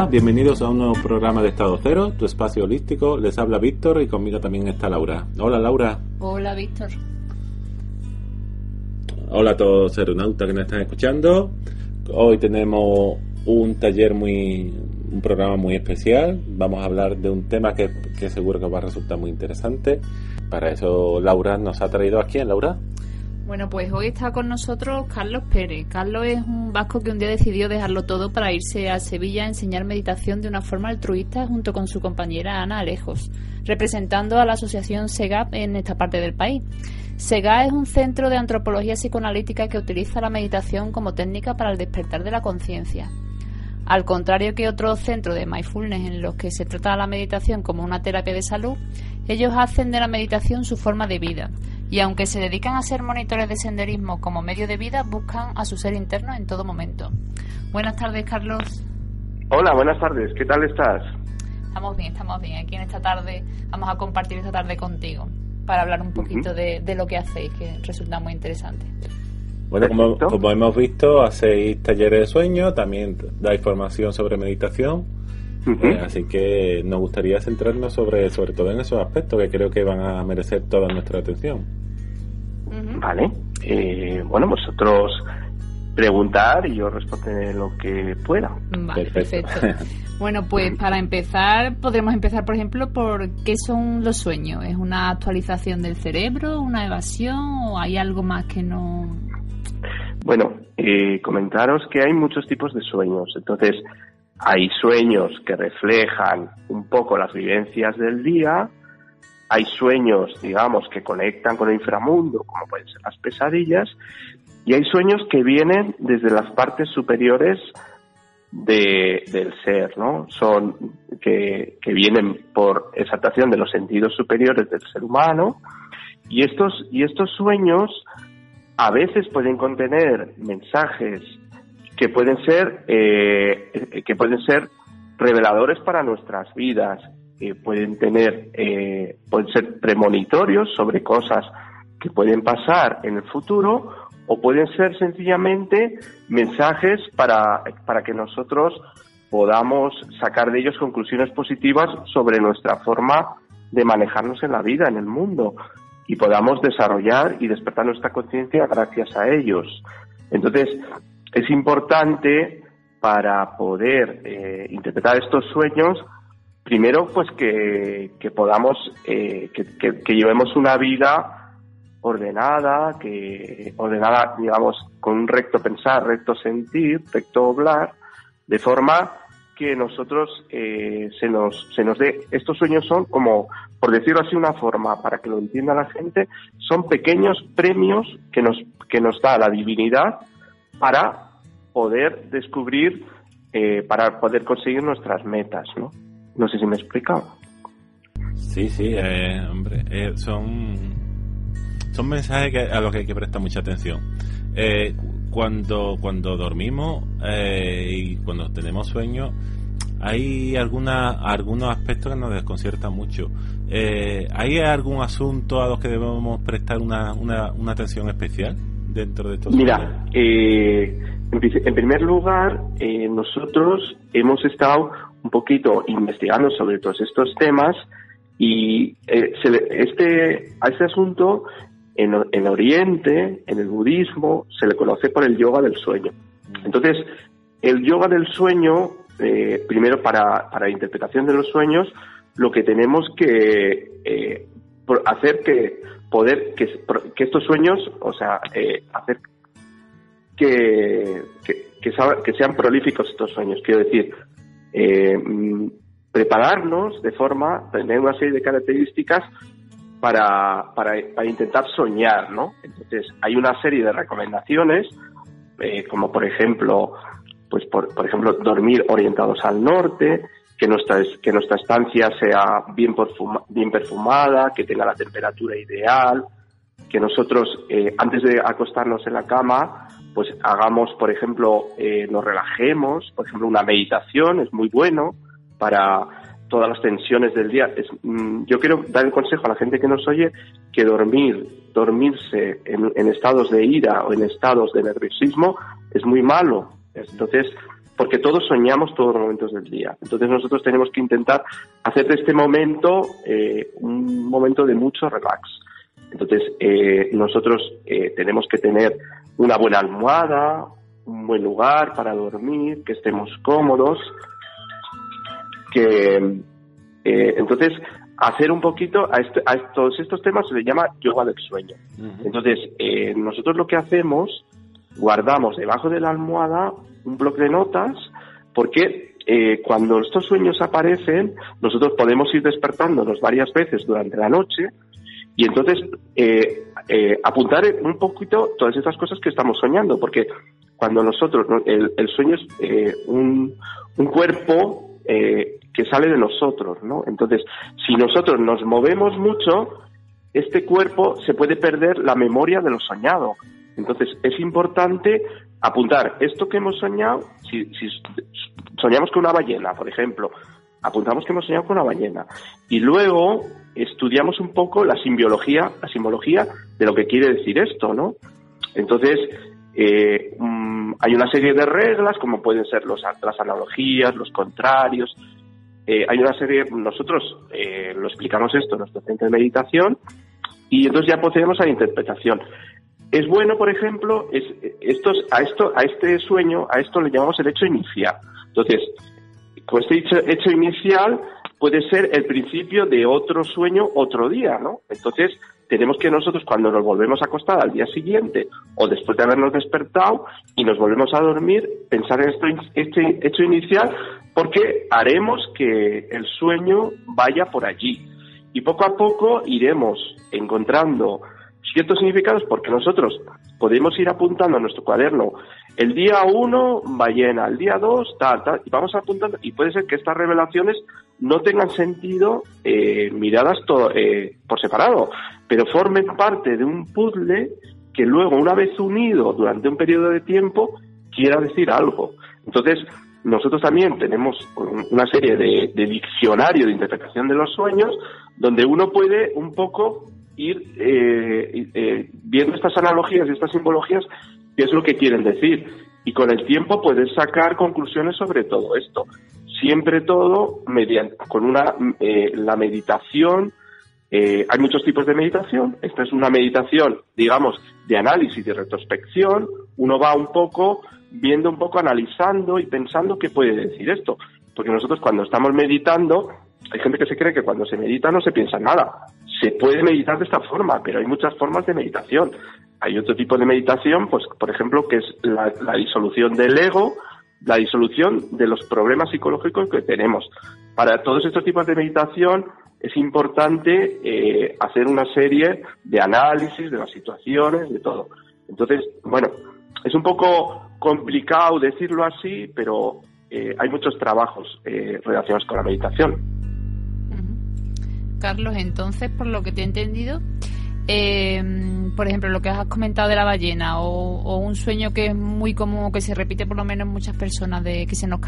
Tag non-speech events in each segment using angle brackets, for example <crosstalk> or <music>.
Hola, bienvenidos a un nuevo programa de Estado Cero, tu espacio holístico. Les habla Víctor y conmigo también está Laura. Hola, Laura. Hola, Víctor. Hola a todos los aeronautas que nos están escuchando. Hoy tenemos un taller muy, un programa muy especial. Vamos a hablar de un tema que, que seguro que va a resultar muy interesante. Para eso Laura nos ha traído aquí, Laura. Bueno, pues hoy está con nosotros Carlos Pérez. Carlos es un vasco que un día decidió dejarlo todo para irse a Sevilla a enseñar meditación de una forma altruista junto con su compañera Ana Alejos, representando a la asociación SEGAP en esta parte del país. SEGAP es un centro de antropología psicoanalítica que utiliza la meditación como técnica para el despertar de la conciencia. Al contrario que otros centros de mindfulness en los que se trata la meditación como una terapia de salud, ellos hacen de la meditación su forma de vida, y aunque se dedican a ser monitores de senderismo como medio de vida, buscan a su ser interno en todo momento. Buenas tardes, Carlos. Hola, buenas tardes. ¿Qué tal estás? Estamos bien, estamos bien. Aquí en esta tarde vamos a compartir esta tarde contigo para hablar un poquito de, lo que hacéis, que resulta muy interesante. Bueno, como, hemos visto, hacéis talleres de sueño, también da información sobre meditación. Eh, así que nos gustaría centrarnos sobre, sobre todo en esos aspectos que creo que van a merecer toda nuestra atención. Vale. Eh, bueno, vosotros preguntar y yo responderé lo que pueda. Vale, perfecto. bueno, pues para empezar, podremos empezar, por ejemplo, por qué son los sueños. ¿Es una actualización del cerebro, una evasión o hay algo más que no...? Bueno, eh, comentaros que hay muchos tipos de sueños. Entonces, hay sueños que reflejan un poco las vivencias del día, hay sueños, digamos, que conectan con el inframundo, como pueden ser las pesadillas, y hay sueños que vienen desde las partes superiores del ser, ¿no? Son que, que vienen por exaltación de los sentidos superiores del ser humano, y estos, y estos sueños a veces pueden contener mensajes que pueden ser, eh, que pueden ser reveladores para nuestras vidas pueden tener, eh, pueden ser premonitorios sobre cosas que pueden pasar en el futuro o pueden ser sencillamente mensajes para, para que nosotros podamos sacar de ellos conclusiones positivas sobre nuestra forma de manejarnos en la vida, en el mundo, y podamos desarrollar y despertar nuestra conciencia gracias a ellos. Entonces, es importante para poder eh, interpretar estos sueños primero pues que, podamos, eh, que, llevemos una vida ordenada, que ordenada, digamos, con un recto pensar, recto sentir, recto hablar, de forma que nosotros eh, se nos se nos dé. Estos sueños son como por decirlo así una forma para que lo entienda la gente son pequeños premios que nos que nos da la divinidad para poder descubrir eh, para poder conseguir nuestras metas no no sé si me he explicado. Sí, sí, eh, hombre, eh, son, son mensajes que, a los que hay que prestar mucha atención. Eh, cuando, cuando dormimos y cuando tenemos sueño, hay alguna, algunos aspectos que nos desconciertan mucho. ¿Hay algún asunto a los que debemos prestar una, una, una atención especial dentro de estos Mira, en primer lugar, nosotros hemos estado un poquito investigando sobre todos estos temas y eh, este, a este asunto en, en, Oriente, en el budismo, se le conoce por el yoga del sueño. Entonces, el yoga del sueño, eh, primero para, para interpretación de los sueños, lo que tenemos que eh, hacer que poder que, que, estos sueños, o sea, hacer que, que, sean prolíficos estos sueños. Quiero decir, eh, mm, prepararnos de forma, tener una serie de características para, para, intentar soñar, ¿no? Entonces, hay una serie de recomendaciones, eh, como por ejemplo, pues por, por, ejemplo, dormir orientados al norte, que nuestra, que nuestra estancia sea bien, bien perfumada, que tenga la temperatura ideal, que nosotros, eh, antes de acostarnos en la cama, pues hagamos, por ejemplo, eh, nos relajemos, por ejemplo, una meditación es muy bueno para todas las tensiones del día. Mm, yo quiero dar el consejo a la gente que nos oye que dormir, dormirse en, estados de ira o en estados de nerviosismo es muy malo. Entonces, porque todos soñamos todos los momentos del día. Entonces nosotros tenemos que intentar hacer de este momento eh, un momento de mucho relax. Entonces eh, nosotros eh, tenemos que tener una buena almohada, un buen lugar para dormir, que estemos cómodos, que entonces hacer un poquito a, este, a, todos estos temas se le llama yoga del sueño. Entonces nosotros lo que hacemos guardamos debajo de la almohada un bloque de notas porque eh, cuando estos sueños aparecen, nosotros podemos ir despertándonos varias veces durante la noche y entonces eh, eh, apuntar un poquito todas estas cosas que estamos soñando, porque cuando nosotros, el, sueño es un, un, cuerpo que sale de nosotros, ¿no? Entonces, si nosotros nos movemos mucho, este cuerpo se puede perder la memoria de lo soñado. Entonces, es importante apuntar esto que hemos soñado, si, soñamos con una ballena, por ejemplo, apuntamos que hemos soñado con una ballena y luego estudiamos un poco la simbiología, la simbología de lo que quiere decir esto, ¿no? Entonces, eh, mm, hay una serie de reglas, como pueden ser los, las analogías, los contrarios. Eh, hay una serie, nosotros eh, lo explicamos esto en nuestro de meditación, y entonces ya procedemos a la interpretación. Es bueno, por ejemplo, es, estos, a, esto, a este sueño, a esto le llamamos el hecho inicial. Entonces, con este hecho, hecho inicial puede ser el principio de otro sueño otro día, ¿no? Entonces, tenemos que nosotros cuando nos volvemos a acostar al día siguiente o después de habernos despertado y nos volvemos a dormir, pensar en esto, este hecho inicial porque haremos que el sueño vaya por allí. Y poco a poco iremos encontrando ciertos significados porque nosotros podemos ir apuntando a nuestro cuaderno el día 1 ballena, el día 2 tal, tal, y vamos apuntando. Y puede ser que estas revelaciones no tengan sentido eh, miradas eh, por separado, pero formen parte de un puzzle que luego, una vez unido durante un periodo de tiempo, quiera decir algo. Entonces, nosotros también tenemos una serie de, de diccionario de interpretación de los sueños donde uno puede un poco ir eh, eh, viendo estas analogías y estas simbologías, qué es lo que quieren decir. Y con el tiempo puedes sacar conclusiones sobre todo esto. Siempre todo mediante, con una, eh, la meditación, hay muchos tipos de meditación. Esta es una meditación, digamos, de análisis y retrospección. Uno va un poco viendo un poco, analizando y pensando qué puede decir esto. Porque nosotros cuando estamos meditando, hay gente que se cree que cuando se medita no se piensa nada. Se puede meditar de esta forma, pero hay muchas formas de meditación. Hay otro tipo de meditación, pues, por ejemplo, que es la, disolución del ego, la disolución de los problemas psicológicos que tenemos. Para todos estos tipos de meditación es importante eh, hacer una serie de análisis de las situaciones, de todo. Entonces, bueno, es un poco complicado decirlo así, pero eh, hay muchos trabajos eh, relacionados con la meditación. Carlos, entonces, por lo que te he entendido, eh, por ejemplo, lo que has comentado de la ballena o, un sueño que es muy común, que se repite por lo menos en muchas personas, de que se nos,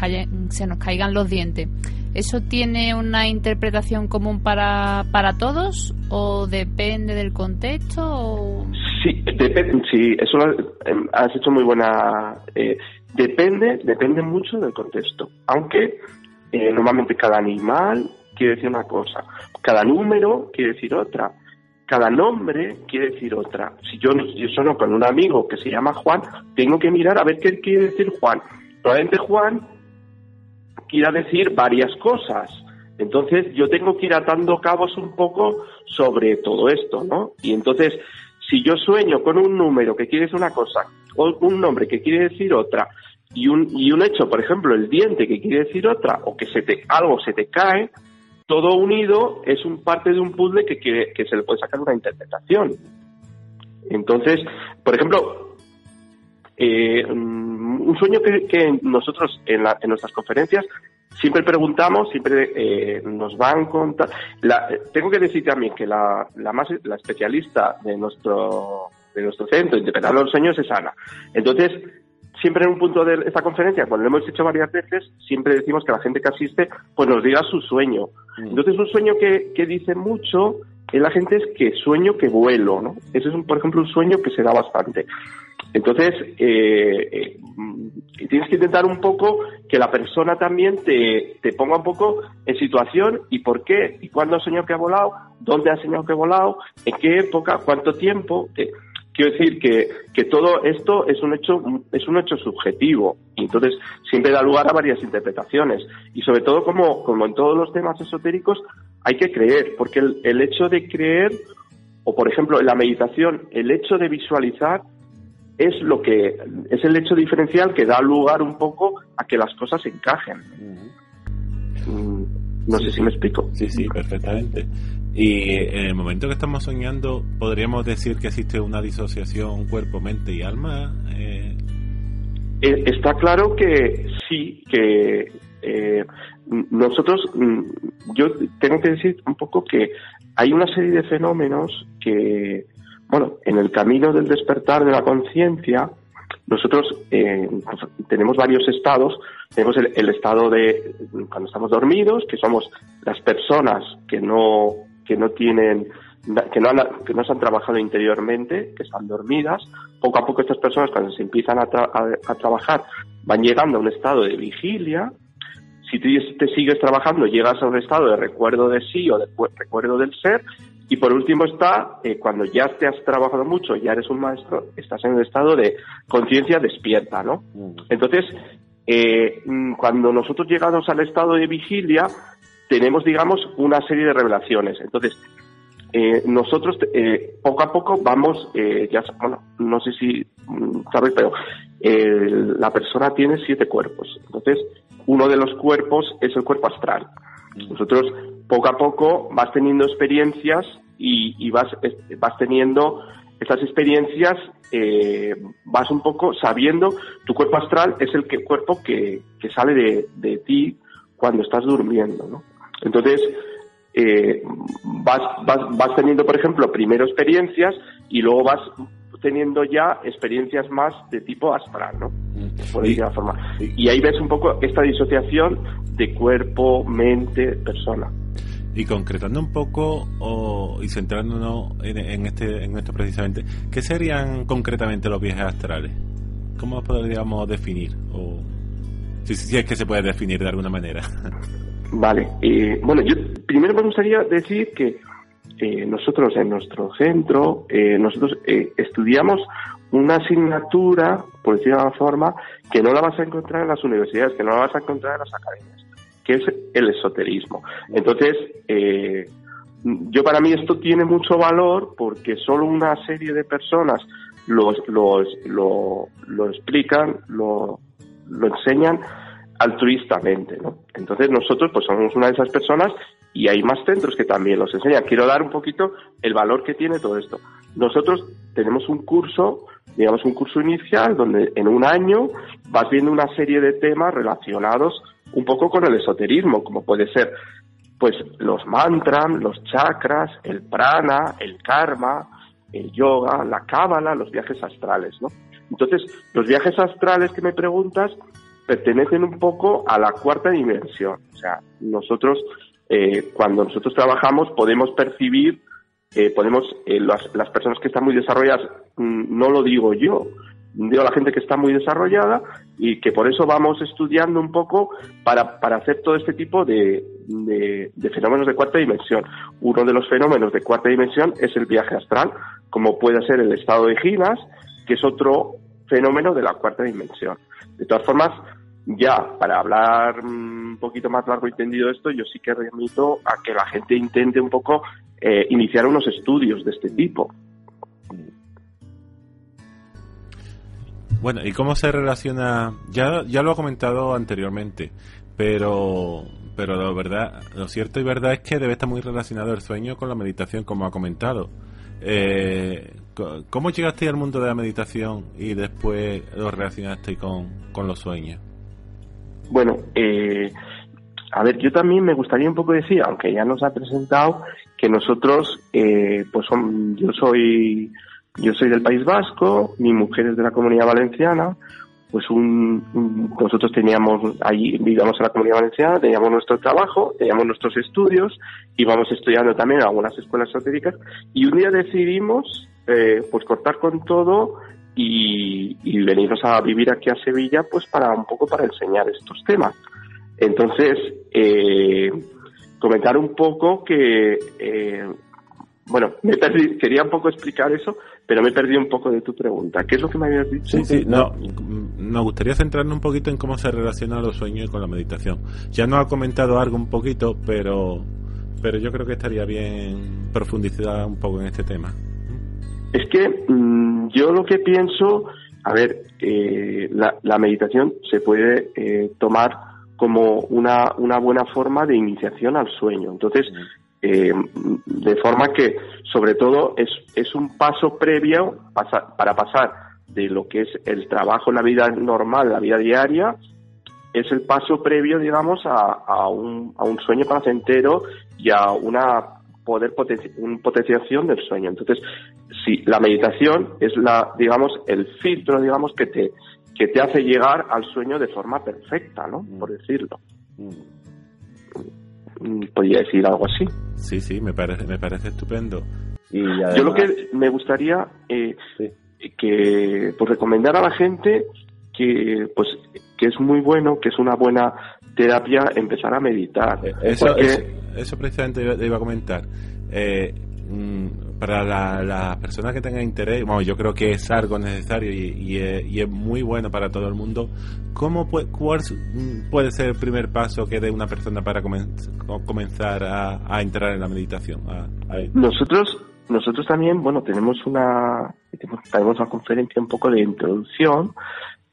se nos caigan los dientes, ¿eso tiene una interpretación común para, para todos o depende del contexto? Sí, depende, sí, eso em, has hecho muy buena. Eh, depende, depende mucho del contexto, aunque eh, normalmente cada animal quiere decir una cosa, cada número quiere decir otra, cada nombre quiere decir otra. Si yo, yo con un amigo que se llama Juan, tengo que mirar a ver qué quiere decir Juan. Probablemente Juan quiera decir varias cosas. Entonces yo tengo que ir atando cabos un poco sobre todo esto, ¿no? Y entonces, si yo sueño con un número que quiere decir una cosa, o un nombre que quiere decir otra, y un, y un hecho, por ejemplo, el diente que quiere decir otra, o que se te, algo se te cae, todo unido es un parte de un puzzle que, que, se le puede sacar una interpretación. Entonces, por ejemplo, eh, un sueño que, nosotros en, en, nuestras conferencias siempre preguntamos, siempre eh, nos van a contar. tengo que decir también que la, la, más, la especialista de nuestro, de nuestro centro, interpretando los sueños, es Ana. Entonces, siempre en un punto de esta conferencia, cuando lo hemos hecho varias veces, siempre decimos que la gente que asiste, pues nos diga su sueño. Mm. Entonces, un sueño que, que dice mucho en la gente es que sueño que vuelo, ¿no? Ese es, un, por ejemplo, un sueño que se da bastante. Entonces, eh, eh, tienes que intentar un poco que la persona también te, te, ponga un poco en situación y por qué, y cuándo ha soñado que ha volado, dónde ha soñado que ha volado, en qué época, cuánto tiempo. Eh, quiero decir que, que todo esto es un hecho es un hecho subjetivo y entonces siempre da lugar a varias interpretaciones y sobre todo como, como en todos los temas esotéricos hay que creer porque el, el hecho de creer o por ejemplo en la meditación el hecho de visualizar es lo que es el hecho diferencial que da lugar un poco a que las cosas encajen. Mm, no sé si me explico. Sí, sí, perfectamente. Y en el momento que estamos soñando, ¿podríamos decir que existe una disociación cuerpo, mente y alma? Eh... eh está claro que sí, que eh, nosotros, mm, yo tengo que decir un poco que hay una serie de fenómenos que, bueno, en el camino del despertar de la conciencia, nosotros eh, tenemos varios estados. Tenemos el, estado de cuando estamos dormidos, que somos las personas que no que no tienen que no, han, que no se han trabajado interiormente, que están dormidas. Poco a poco estas personas cuando se empiezan a, a, trabajar van llegando a un estado de vigilia. Si tú te sigues trabajando, llegas a un estado de recuerdo de sí o de recuerdo del ser y por último está, eh, cuando ya te has trabajado mucho, ya eres un maestro, estás en un estado de conciencia despierta, ¿no? Mm. Entonces, eh, mm, cuando nosotros llegamos al estado de vigilia, tenemos, digamos, una serie de revelaciones. Entonces, eh, nosotros poco a poco vamos, ya, bueno, no sé si mm, sabes, pero la persona tiene siete cuerpos. Entonces, uno de los cuerpos es el cuerpo astral. Nosotros poco a poco vas teniendo experiencias y, vas, vas teniendo estas experiencias, eh, vas un poco sabiendo, tu cuerpo astral es el que, cuerpo que, que sale de, de, ti cuando estás durmiendo, ¿no? Entonces, eh, vas, vas, vas teniendo, por ejemplo, primero experiencias y luego vas teniendo ya experiencias más de tipo astral, ¿no? Mm. Por decirlo forma. Y ahí ves un poco esta disociación de cuerpo, mente, persona. Y concretando un poco o, y centrándonos en, este, en esto precisamente, ¿qué serían concretamente los viajes astrales? ¿Cómo los podríamos definir? O, si, si es que se puede definir de alguna manera. <laughs> Vale, eh, bueno, yo primero me gustaría decir que eh, nosotros en nuestro centro, eh, nosotros estudiamos una asignatura, por decirlo de alguna forma, que no la vas a encontrar en las universidades, que no la vas a encontrar en las academias que es el esoterismo. Entonces, eh, yo para mí esto tiene mucho valor porque solo una serie de personas lo, lo, explican, lo, lo enseñan altruistamente, ¿no? Entonces nosotros pues somos una de esas personas y hay más centros que también los enseñan. Quiero dar un poquito el valor que tiene todo esto. Nosotros tenemos un curso, digamos un curso inicial, donde en un año vas viendo una serie de temas relacionados un poco con el esoterismo, como puede ser pues los mantras, los chakras, el prana, el karma, el yoga, la cábala, los viajes astrales, ¿no? Entonces, los viajes astrales que me preguntas pertenecen un poco a la cuarta dimensión. O sea, nosotros, eh, cuando nosotros trabajamos, podemos percibir, eh, podemos, eh, las, las, personas que están muy desarrolladas, mm, no lo digo yo, digo la gente que está muy desarrollada y que por eso vamos estudiando un poco para, para hacer todo este tipo de, de, fenómenos de cuarta dimensión. Uno de los fenómenos de cuarta dimensión es el viaje astral, como puede ser el estado de Ginas, que es otro fenómeno de la cuarta dimensión. De todas formas, ya para hablar un poquito más largo y tendido esto, yo sí que remito a que la gente intente un poco eh, iniciar unos estudios de este tipo Bueno, ¿y cómo se relaciona? Ya, ya lo ha comentado anteriormente, pero, pero lo, verdad, lo cierto y verdad es que debe estar muy relacionado el sueño con la meditación, como ha comentado. Eh, ¿Cómo llegaste al mundo de la meditación y después lo relacionaste con, con los sueños? Bueno, eh, a ver, yo también me gustaría un poco decir, aunque ya nos ha presentado, que nosotros, eh, pues son, yo soy yo soy del País Vasco, mi mujer es de la Comunidad Valenciana, pues un, nosotros teníamos allí, vivíamos en la Comunidad Valenciana, teníamos nuestro trabajo, teníamos nuestros estudios, íbamos estudiando también en algunas escuelas esotéricas y un día decidimos eh, pues cortar con todo y, y venirnos a vivir aquí a Sevilla pues para un poco para enseñar estos temas. Entonces, eh, comentar un poco que, eh, bueno, me quería un poco explicar eso, pero me perdí un poco de tu pregunta. ¿Qué es lo que me habías dicho? Sí, sí, no, nos gustaría centrarnos un poquito en cómo se relacionan los sueños con la meditación. Ya nos ha comentado algo un poquito, pero, pero yo creo que estaría bien profundizar un poco en este tema. Es que mm, yo lo que pienso, a ver, eh, la, la, meditación se puede eh, tomar como una, una buena forma de iniciación al sueño. Entonces, eh, de forma que, sobre todo, es, es un paso previo para pasar de lo que es el trabajo en la vida normal, la vida diaria, es el paso previo, digamos, a, a, un, a un sueño placentero y a una poder una potenciación del sueño. Entonces, si la meditación es la, digamos, el filtro, digamos, que te, que te hace llegar al sueño de forma perfecta, ¿no? Mm. Por decirlo. Mm. Podría decir algo así. Sí, sí, me parece, me parece estupendo. Y Yo lo que me gustaría eh, que pues recomendar a la gente que pues que es muy bueno, que es una buena terapia empezar a meditar. Eh, eso, eso, precisamente iba, a comentar. Eh, mm, para las la personas que tengan interés, bueno, yo creo que es algo necesario y, es, muy bueno para todo el mundo. ¿Cómo puede, cuál puede ser el primer paso que dé una persona para comenzar a, entrar en la meditación? nosotros nosotros también, bueno, tenemos una tenemos una conferencia un poco de introducción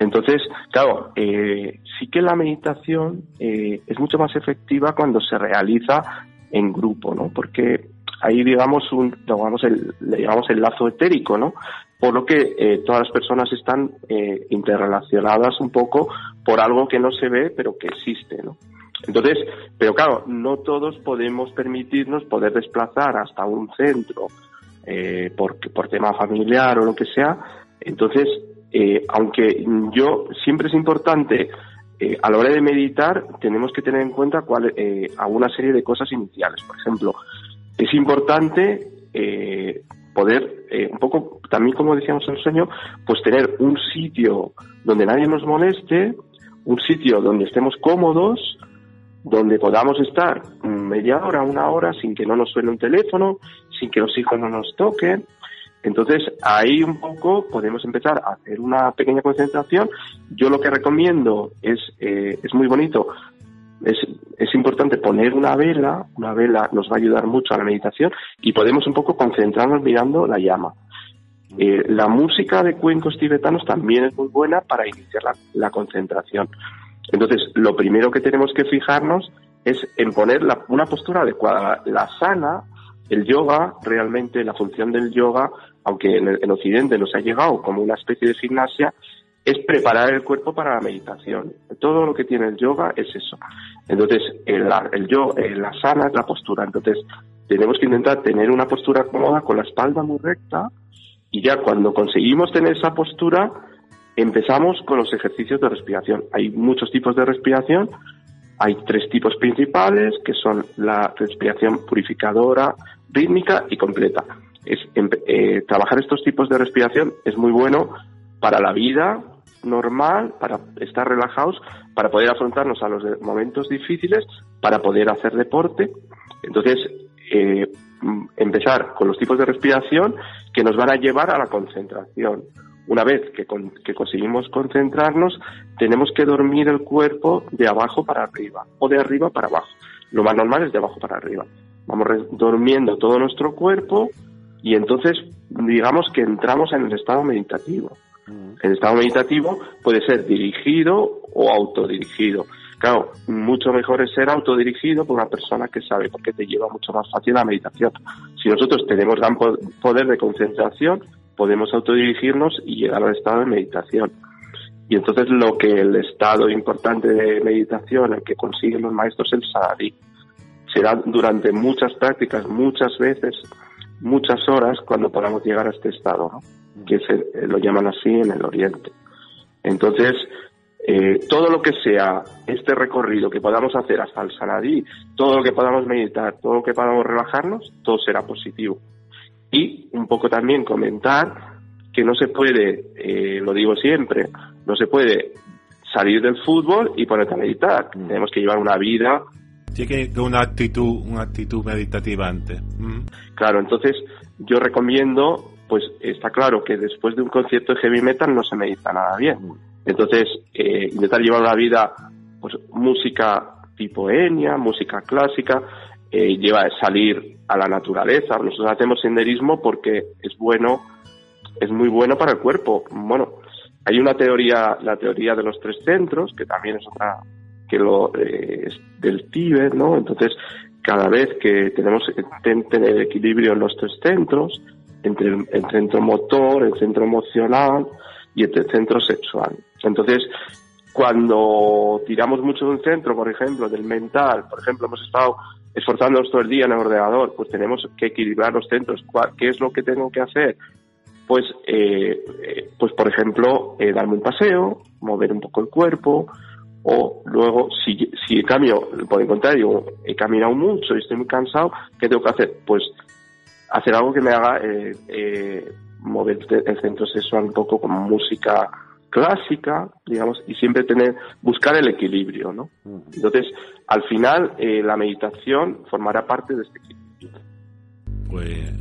entonces, claro, eh, sí que la meditación eh, es mucho más efectiva cuando se realiza en grupo, ¿no? Porque ahí digamos un, digamos el, llamamos el lazo etérico, ¿no? Por lo que eh, todas las personas están eh, interrelacionadas un poco por algo que no se ve pero que existe, ¿no? Entonces, pero claro, no todos podemos permitirnos poder desplazar hasta un centro eh, por tema familiar o lo que sea. Entonces, eh, aunque yo siempre es importante eh, a la hora de meditar tenemos que tener en cuenta cuál, eh, alguna serie de cosas iniciales. Por ejemplo, es importante eh, poder, eh, un poco, también como decíamos en el sueño, pues tener un sitio donde nadie nos moleste, un sitio donde estemos cómodos, donde podamos estar media hora, una hora sin que no nos suene un teléfono, sin que los hijos no nos toquen, entonces, ahí un poco podemos empezar a hacer una pequeña concentración. Yo lo que recomiendo es, eh, es muy bonito, es, es importante poner una vela, una vela nos va a ayudar mucho a la meditación y podemos un poco concentrarnos mirando la llama. Eh, la música de cuencos tibetanos también es muy buena para iniciar la, la, concentración. Entonces, lo primero que tenemos que fijarnos es en poner la, una postura adecuada. La sana, el yoga, realmente la función del yoga aunque en, Occidente nos ha llegado como una especie de gimnasia, es preparar el cuerpo para la meditación. Todo lo que tiene el yoga es eso. Entonces, el, el yoga, la sana es la postura. Entonces, tenemos que intentar tener una postura cómoda con la espalda muy recta y ya cuando conseguimos tener esa postura, empezamos con los ejercicios de respiración. Hay muchos tipos de respiración. Hay tres tipos principales, que son la respiración purificadora, rítmica y completa es, eh, trabajar estos tipos de respiración es muy bueno para la vida normal, para estar relajados, para poder afrontarnos a los momentos difíciles, para poder hacer deporte. Entonces, eh, empezar con los tipos de respiración que nos van a llevar a la concentración. Una vez que, que conseguimos concentrarnos, tenemos que dormir el cuerpo de abajo para arriba o de arriba para abajo. Lo más normal es de abajo para arriba. Vamos durmiendo todo nuestro cuerpo, y entonces digamos que entramos en el estado meditativo. Mm. El estado meditativo puede ser dirigido o autodirigido. Claro, mucho mejor es ser autodirigido por una persona que sabe, porque te lleva mucho más fácil la meditación. Si nosotros tenemos gran poder de concentración, podemos autodirigirnos y llegar al estado de meditación. Y entonces lo que el estado importante de meditación, el que consiguen los maestros, es el samadhi. Será durante muchas prácticas, muchas veces, muchas horas cuando podamos llegar a este estado, ¿no? que se, eh, lo llaman así en el Oriente. Entonces, eh, todo lo que sea este recorrido que podamos hacer hasta el Sanadí, todo lo que podamos meditar, todo lo que podamos relajarnos, todo será positivo. Y un poco también comentar que no se puede, eh, lo digo siempre, no se puede salir del fútbol y ponerte a meditar. Mm. Tenemos que llevar una vida. Sí que una actitud, una actitud meditativa antes. Mm. Claro, entonces yo recomiendo, pues está claro que después de un concierto de heavy metal no se medita nada bien. Entonces, eh, intentar llevar una vida, pues música tipo Enya, música clásica, eh, lleva a salir a la naturaleza. Nosotros hacemos senderismo porque es bueno, es muy bueno para el cuerpo. Bueno, hay una teoría, la teoría de los tres centros, que también es otra que lo eh, del Tíbet, ¿no? Entonces, cada vez que tenemos que ten- tener equilibrio en los tres centros, entre el, centro motor, el centro emocional y el centro sexual. Entonces, cuando tiramos mucho de un centro, por ejemplo, del mental, por ejemplo, hemos estado esforzándonos todo el día en el ordenador, pues tenemos que equilibrar los centros. ¿Cuál- ¿Qué es lo que tengo que hacer? Pues, eh, eh, pues por ejemplo, eh, darme un paseo, mover un poco el cuerpo, o luego, si, si en cambio, por el contrario, he caminado mucho y estoy muy cansado, ¿qué tengo que hacer? Pues hacer algo que me haga eh, eh, mover el centro sexual un poco con música clásica, digamos, y siempre tener, buscar el equilibrio, ¿no? Entonces, al final, eh, la meditación formará parte de este equilibrio. Pues,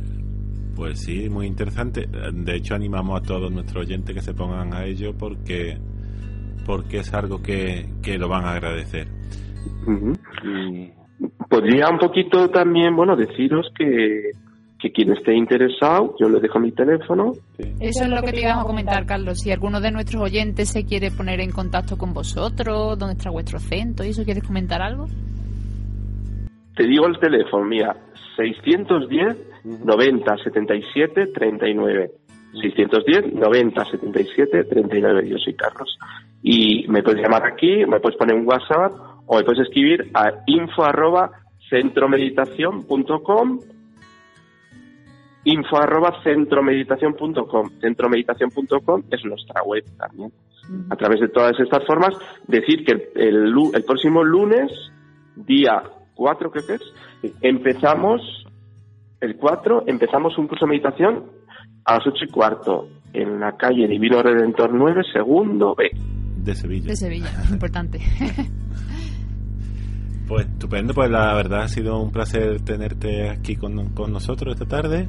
pues sí, muy interesante. De hecho, animamos a todos nuestros oyentes que se pongan a ello porque, porque es algo que, que lo van a agradecer. Y Podría un poquito también, bueno, deciros que, que quien esté interesado, yo le dejo mi teléfono. Eso es lo que te íbamos a comentar, Carlos. Si alguno de nuestros oyentes se quiere poner en contacto con vosotros, dónde está vuestro centro, ¿y eso quieres comentar algo? Te digo el teléfono, mira, 610 90 77 39. 610 90 77 39. Yo soy Carlos. Y me puedes llamar aquí, me puedes poner un WhatsApp o me puedes escribir a info arroba centromeditación.com info arroba centromeditación.com centromeditación.com es nuestra web también. A través de todas estas formas decir que el, el próximo lunes día 4 creo que es empezamos el 4 empezamos un curso de meditación a las 8 y cuarto en la calle Divino Redentor 9 segundo B de Sevilla. De Sevilla, <laughs> importante. Pues estupendo, pues la verdad ha sido un placer tenerte aquí con, con nosotros esta tarde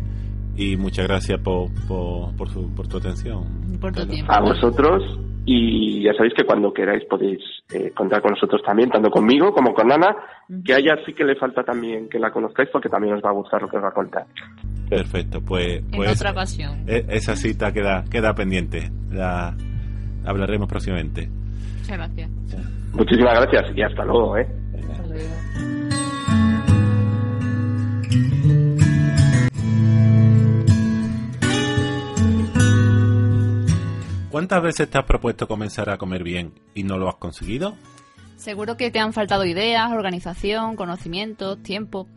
y muchas gracias por, por, por, su, por tu atención. Por tu Carlos. tiempo. a vosotros y ya sabéis que cuando queráis podéis eh, contar con nosotros también, tanto conmigo como con Ana, que a ella sí que le falta también que la conozcáis porque también os va a gustar lo que os va a contar. Perfecto, pues, En pues otra ocasión. e- esa cita queda, queda pendiente. La hablaremos próximamente. Muchas gracias. Muchísimas gracias y hasta luego. ¿eh? ¿Cuántas veces te has propuesto comenzar a comer bien y no lo has conseguido? Seguro que te han faltado ideas, organización, conocimientos, tiempo.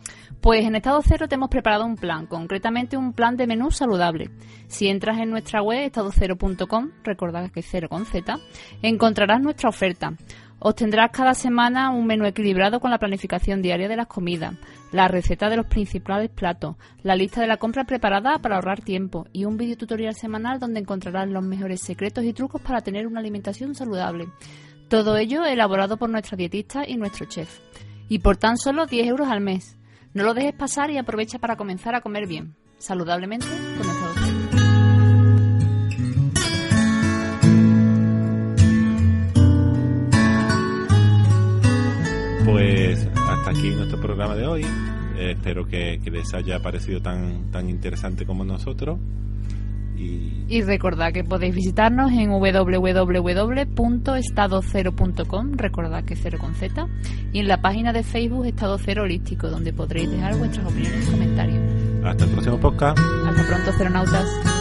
Pues en Estado Cero te hemos preparado un plan, concretamente un plan de menú saludable. Si entras en nuestra web estadocero.com, recordad que es cero con Z, encontrarás nuestra oferta. Obtendrás cada semana un menú equilibrado con la planificación diaria de las comidas, la receta de los principales platos, la lista de la compra preparada para ahorrar tiempo y un video tutorial semanal donde encontrarás los mejores secretos y trucos para tener una alimentación saludable. Todo ello elaborado por nuestra dietista y nuestro chef. Y por tan solo 10 euros al mes. No lo dejes pasar y aprovecha para comenzar a comer bien, saludablemente con hasta aquí nuestro programa de hoy. Eh, espero que, que les haya parecido tan, tan interesante como nosotros. Y Y recordad que podéis visitarnos en www.estadocero.com, recordad que cero con Z, y en la página de Facebook Estado Cero Holístico, donde podréis dejar vuestras opiniones y comentarios. hasta el próximo podcast. Hasta pronto, ceronautas.